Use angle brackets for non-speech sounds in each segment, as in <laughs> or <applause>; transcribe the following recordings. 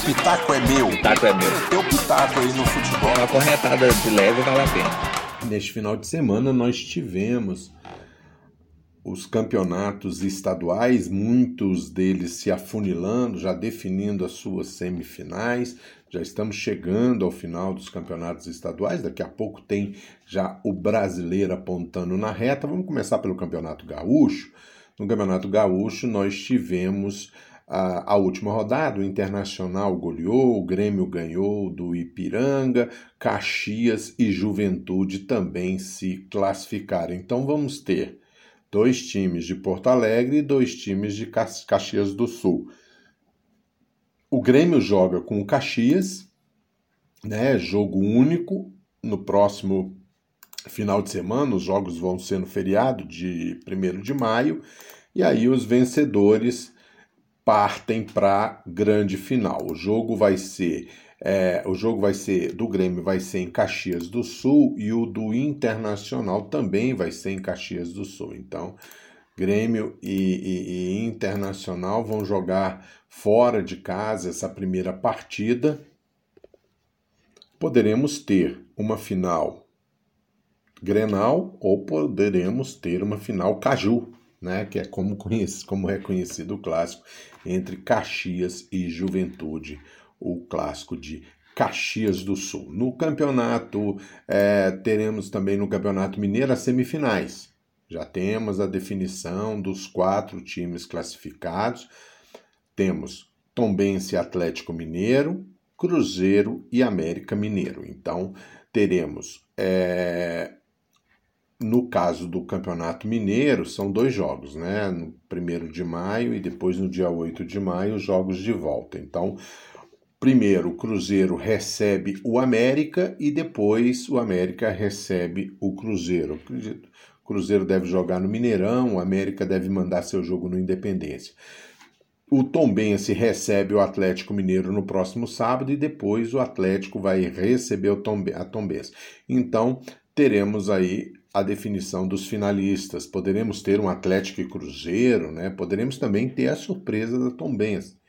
O pitaco é meu. O pitaco é meu. Teu pitaco aí no futebol. Uma corretada de leve vale a pena. Neste final de semana nós tivemos os campeonatos estaduais, muitos deles se afunilando, já definindo as suas semifinais. Já estamos chegando ao final dos campeonatos estaduais. Daqui a pouco tem já o brasileiro apontando na reta. Vamos começar pelo Campeonato Gaúcho. No Campeonato Gaúcho, nós tivemos a, última rodada, o Internacional goleou, o Grêmio ganhou do Ipiranga, Caxias e Juventude também se classificaram. Então vamos ter dois times de Porto Alegre e dois times de Caxias do Sul. O Grêmio joga com o Caxias, né? Jogo único no próximo final de semana. Os jogos vão ser no feriado de 1 de maio. E aí os vencedores partem para grande final. O jogo vai ser é, o jogo vai ser do Grêmio vai ser em Caxias do Sul e o do Internacional também vai ser em Caxias do Sul. Então, Grêmio e, e, e Internacional vão jogar fora de casa essa primeira partida. Poderemos ter uma final Grenal ou poderemos ter uma final Caju, né, que é como, conhece, como é conhecido o clássico entre Caxias e Juventude o clássico de Caxias do Sul. No campeonato, é, teremos também no Campeonato Mineiro as semifinais. Já temos a definição dos quatro times classificados. Temos Tombense Atlético Mineiro, Cruzeiro e América Mineiro. Então, teremos. É, no caso do Campeonato Mineiro, são dois jogos, né? No 1 de maio e depois no dia 8 de maio, os jogos de volta. Então, Primeiro, o Cruzeiro recebe o América e depois o América recebe o Cruzeiro. O Cruzeiro deve jogar no Mineirão, o América deve mandar seu jogo no Independência. O Tombense recebe o Atlético Mineiro no próximo sábado e depois o Atlético vai receber o a Tombense. Então, teremos aí a definição dos finalistas. Poderemos ter um Atlético e Cruzeiro, né? Poderemos também ter a surpresa da Tombense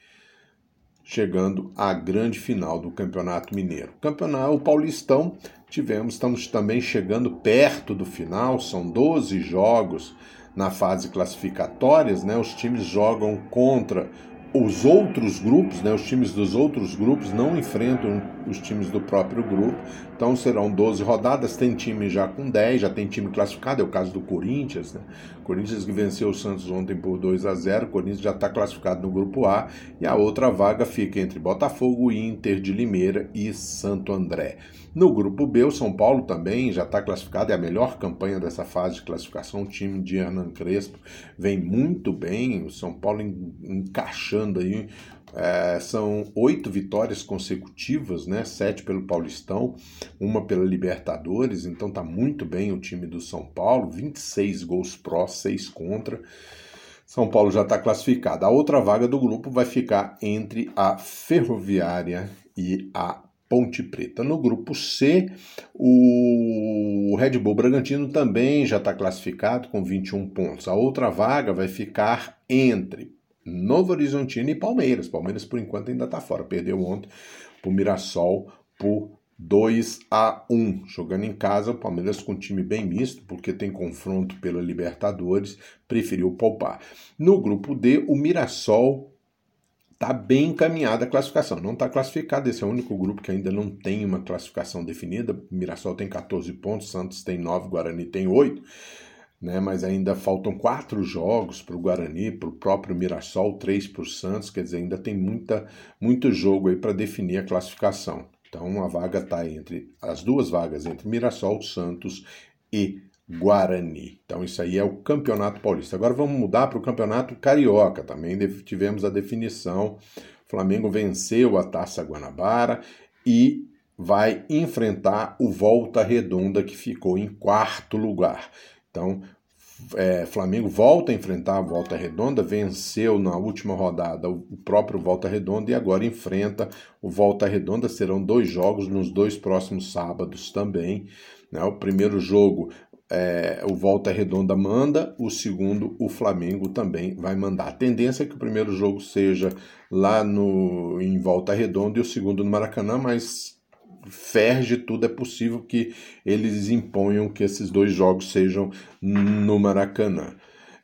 chegando à grande final do Campeonato Mineiro. Campeonato o Paulistão tivemos, estamos também chegando perto do final, são 12 jogos na fase classificatórias, né? Os times jogam contra os outros grupos, né, os times dos outros grupos não enfrentam os times do próprio grupo, então serão 12 rodadas. Tem time já com 10, já tem time classificado, é o caso do Corinthians. Né? Corinthians que venceu o Santos ontem por 2 a 0 o Corinthians já está classificado no grupo A e a outra vaga fica entre Botafogo, Inter de Limeira e Santo André. No grupo B, o São Paulo também já está classificado, é a melhor campanha dessa fase de classificação. O time de Hernan Crespo vem muito bem, o São Paulo encaixando aí. É, são oito vitórias consecutivas, né? Sete pelo Paulistão, uma pela Libertadores, então tá muito bem o time do São Paulo, 26 gols pró, 6 contra. São Paulo já está classificado. A outra vaga do grupo vai ficar entre a Ferroviária e a Ponte Preta. No grupo C, o Red Bull Bragantino também já está classificado com 21 pontos. A outra vaga vai ficar entre Novo Horizontino e Palmeiras. Palmeiras, por enquanto, ainda está fora. Perdeu ontem para o Mirassol por 2 a 1 Jogando em casa, o Palmeiras com um time bem misto, porque tem confronto pela Libertadores, preferiu poupar. No grupo D, o Mirassol está bem encaminhada a classificação. Não está classificado, esse é o único grupo que ainda não tem uma classificação definida. Mirassol tem 14 pontos, Santos tem 9, Guarani tem 8. Né, mas ainda faltam quatro jogos para o Guarani, para o próprio Mirassol, três para o Santos, quer dizer, ainda tem muita, muito jogo aí para definir a classificação. Então a vaga está entre as duas vagas entre Mirassol, Santos e Guarani. Então, isso aí é o Campeonato Paulista. Agora vamos mudar para o Campeonato Carioca. Também tivemos a definição. O Flamengo venceu a Taça Guanabara e vai enfrentar o Volta Redonda, que ficou em quarto lugar. Então, é, Flamengo volta a enfrentar a Volta Redonda, venceu na última rodada o próprio Volta Redonda e agora enfrenta o Volta Redonda. Serão dois jogos nos dois próximos sábados também. Né? O primeiro jogo é, o Volta Redonda manda, o segundo o Flamengo também vai mandar. A tendência é que o primeiro jogo seja lá no em Volta Redonda e o segundo no Maracanã, mas ferge tudo, é possível que eles imponham que esses dois jogos sejam no Maracanã.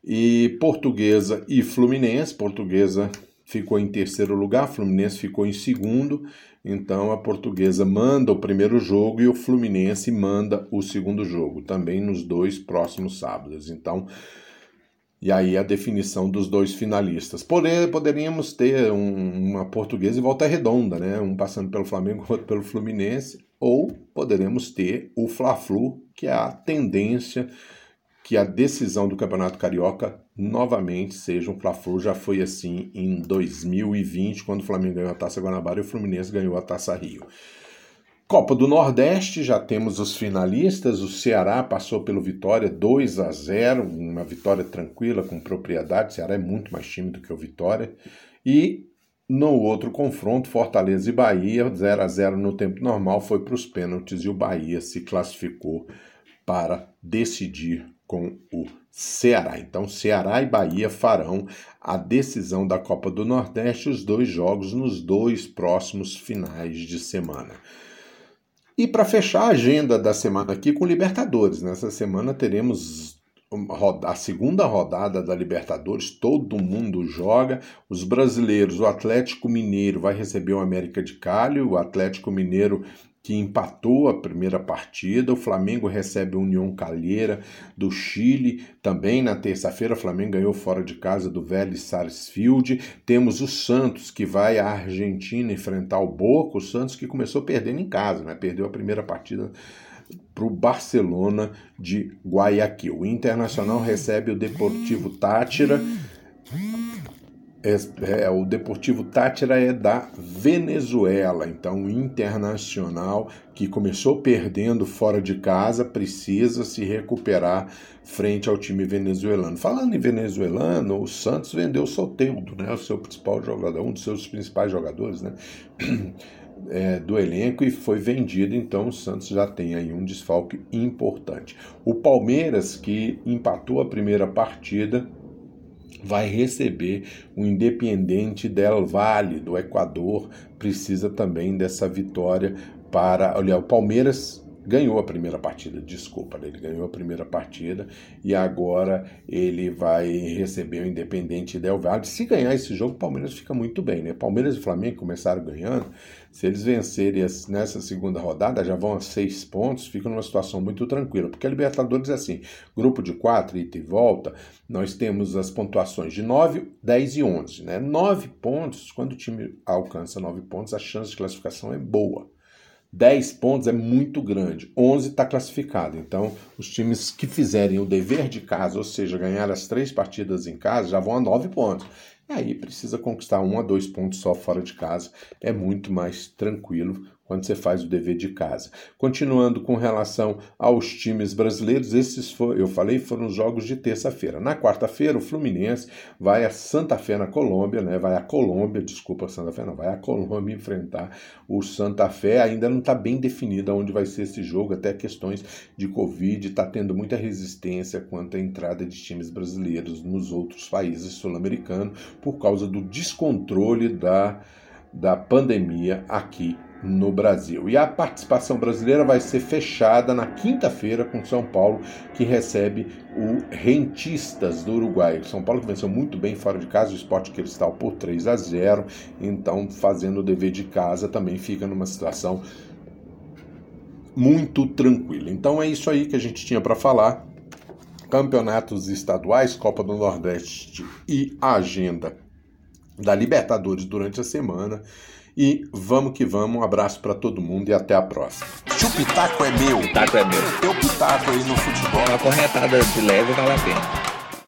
E Portuguesa e Fluminense, Portuguesa ficou em terceiro lugar, Fluminense ficou em segundo. Então a Portuguesa manda o primeiro jogo e o Fluminense manda o segundo jogo, também nos dois próximos sábados. Então, e aí a definição dos dois finalistas. Poder, poderíamos ter um, uma Portuguesa e volta redonda, né? Um passando pelo Flamengo, <laughs> outro pelo Fluminense, ou poderemos ter o Fla-Flu, que é a tendência que a decisão do Campeonato Carioca novamente seja um Fla-Flu. Já foi assim em 2020, quando o Flamengo ganhou a Taça Guanabara e o Fluminense ganhou a Taça Rio. Copa do Nordeste, já temos os finalistas. O Ceará passou pelo Vitória 2 a 0, uma vitória tranquila, com propriedade. O Ceará é muito mais time do que o Vitória. E no outro confronto, Fortaleza e Bahia, 0 a 0 no tempo normal, foi para os pênaltis e o Bahia se classificou para decidir com o Ceará. Então, Ceará e Bahia farão a decisão da Copa do Nordeste, os dois jogos nos dois próximos finais de semana. E para fechar a agenda da semana aqui com Libertadores, nessa semana teremos a segunda rodada da Libertadores, todo mundo joga. Os brasileiros, o Atlético Mineiro vai receber o América de Cali, o Atlético Mineiro que empatou a primeira partida. O Flamengo recebe a União Calheira do Chile. Também na terça-feira, o Flamengo ganhou fora de casa do Vélez Sarsfield. Temos o Santos, que vai à Argentina enfrentar o Boca. O Santos que começou perdendo em casa, né? perdeu a primeira partida para o Barcelona de Guayaquil. O Internacional recebe o Deportivo Tátira é, é, o Deportivo Tátira é da Venezuela, então Internacional, que começou perdendo fora de casa, precisa se recuperar frente ao time venezuelano. Falando em venezuelano, o Santos vendeu o Soteldo, né, o seu principal jogador, um dos seus principais jogadores, né, <clears throat> é, do elenco e foi vendido, então o Santos já tem aí um desfalque importante. O Palmeiras, que empatou a primeira partida, vai receber o Independente del Valle do Equador, precisa também dessa vitória para, olha, o Palmeiras ganhou a primeira partida, desculpa, ele ganhou a primeira partida e agora ele vai receber o Independente Del Valle. Se ganhar esse jogo, o Palmeiras fica muito bem, né? Palmeiras e Flamengo começaram ganhando, se eles vencerem nessa segunda rodada, já vão a seis pontos, ficam numa situação muito tranquila, porque a Libertadores é assim, grupo de quatro, ida e volta, nós temos as pontuações de 9, 10 e 11, né? 9 pontos, quando o time alcança 9 pontos, a chance de classificação é boa. 10 pontos é muito grande, 11 está classificado. Então, os times que fizerem o dever de casa, ou seja, ganhar as três partidas em casa, já vão a 9 pontos. E aí precisa conquistar um a dois pontos só fora de casa. É muito mais tranquilo quando você faz o dever de casa. Continuando com relação aos times brasileiros, esses for, eu falei foram os jogos de terça-feira. Na quarta-feira, o Fluminense vai a Santa Fé na Colômbia, né? Vai a Colômbia, desculpa, Santa Fé não, vai a Colômbia enfrentar o Santa Fé. Ainda não está bem definido onde vai ser esse jogo, até questões de Covid, está tendo muita resistência quanto à entrada de times brasileiros nos outros países sul-americanos por causa do descontrole da da pandemia aqui no Brasil. E a participação brasileira vai ser fechada na quinta-feira com São Paulo, que recebe o Rentistas do Uruguai. São Paulo que venceu muito bem fora de casa, o Esporte Cristal por 3 a 0, então fazendo o dever de casa também fica numa situação muito tranquila. Então é isso aí que a gente tinha para falar. Campeonatos estaduais, Copa do Nordeste e agenda da Libertadores durante a semana. E vamos que vamos, um abraço para todo mundo e até a próxima. Se o pitaco é meu, o pitaco é meu. Teu pitaco aí no futebol. Uma corretada de leve vale a pena.